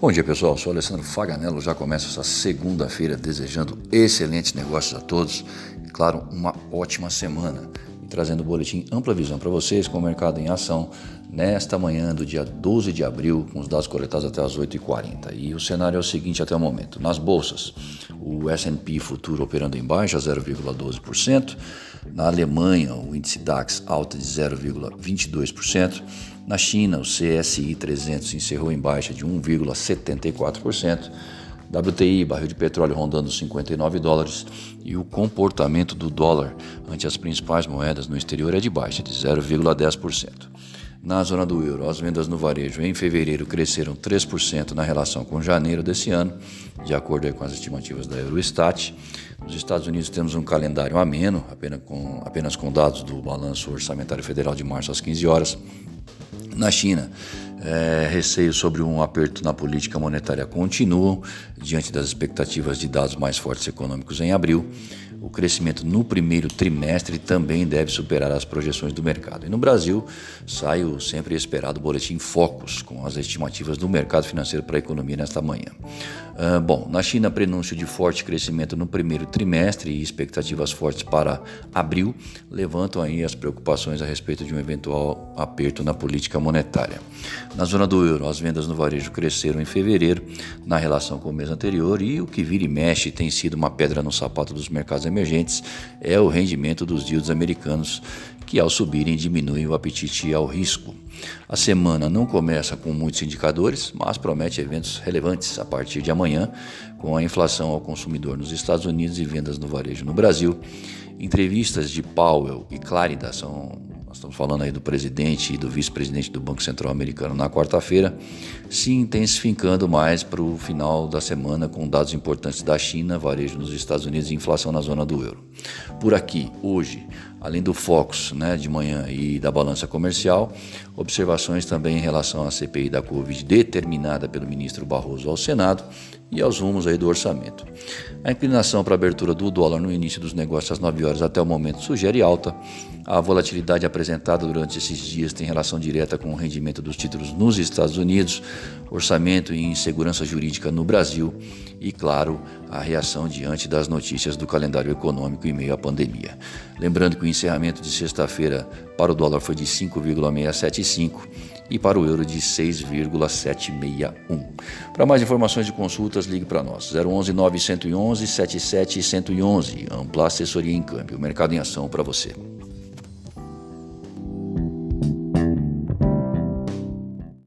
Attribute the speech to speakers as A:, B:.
A: Bom dia pessoal, sou Alessandro Faganello. Já começa essa segunda-feira desejando excelentes negócios a todos e, claro, uma ótima semana. E trazendo o boletim Ampla Visão para vocês com o mercado em ação nesta manhã do dia 12 de abril, com os dados coletados até as 8h40. E o cenário é o seguinte até o momento: nas bolsas, o SP futuro operando em baixa, 0,12%. Na Alemanha, o índice DAX alta de 0,22%. Na China, o CSI 300 encerrou em baixa de 1,74%. WTI, barril de petróleo rondando 59 dólares, e o comportamento do dólar ante as principais moedas no exterior é de baixa, de 0,10%. Na zona do euro, as vendas no varejo em fevereiro cresceram 3% na relação com janeiro desse ano, de acordo com as estimativas da Eurostat. Nos Estados Unidos temos um calendário ameno, apenas com, apenas com dados do balanço orçamentário federal de março às 15 horas. Na China, é, receio sobre um aperto na política monetária continuam diante das expectativas de dados mais fortes econômicos em abril o crescimento no primeiro trimestre também deve superar as projeções do mercado. E no Brasil, sai o sempre esperado boletim Focus, com as estimativas do mercado financeiro para a economia nesta manhã. Uh, bom, na China, prenúncio de forte crescimento no primeiro trimestre e expectativas fortes para abril levantam aí as preocupações a respeito de um eventual aperto na política monetária. Na zona do euro, as vendas no varejo cresceram em fevereiro na relação com o mês anterior e o que vira e mexe tem sido uma pedra no sapato dos mercados emergentes é o rendimento dos yields americanos, que ao subirem diminuem o apetite ao risco. A semana não começa com muitos indicadores, mas promete eventos relevantes a partir de amanhã, com a inflação ao consumidor nos Estados Unidos e vendas no varejo no Brasil. Entrevistas de Powell e Clarida são nós estamos falando aí do presidente e do vice-presidente do Banco Central Americano na quarta-feira, se intensificando mais para o final da semana com dados importantes da China, varejo nos Estados Unidos e inflação na zona do euro. Por aqui, hoje, além do Focus né, de manhã e da balança comercial, observações também em relação à CPI da Covid determinada pelo ministro Barroso ao Senado e aos rumos aí do orçamento. A inclinação para a abertura do dólar no início dos negócios às 9 horas até o momento sugere alta. A volatilidade apresentada durante esses dias tem relação direta com o rendimento dos títulos nos Estados Unidos, orçamento e insegurança jurídica no Brasil e, claro, a reação diante das notícias do calendário econômico em meio à pandemia. Lembrando que o encerramento de sexta-feira para o dólar foi de 5,675 e para o euro de 6,761. Para mais informações e consultas, ligue para nós. 011 911 77 111. Ampla assessoria em câmbio. Mercado em ação para você.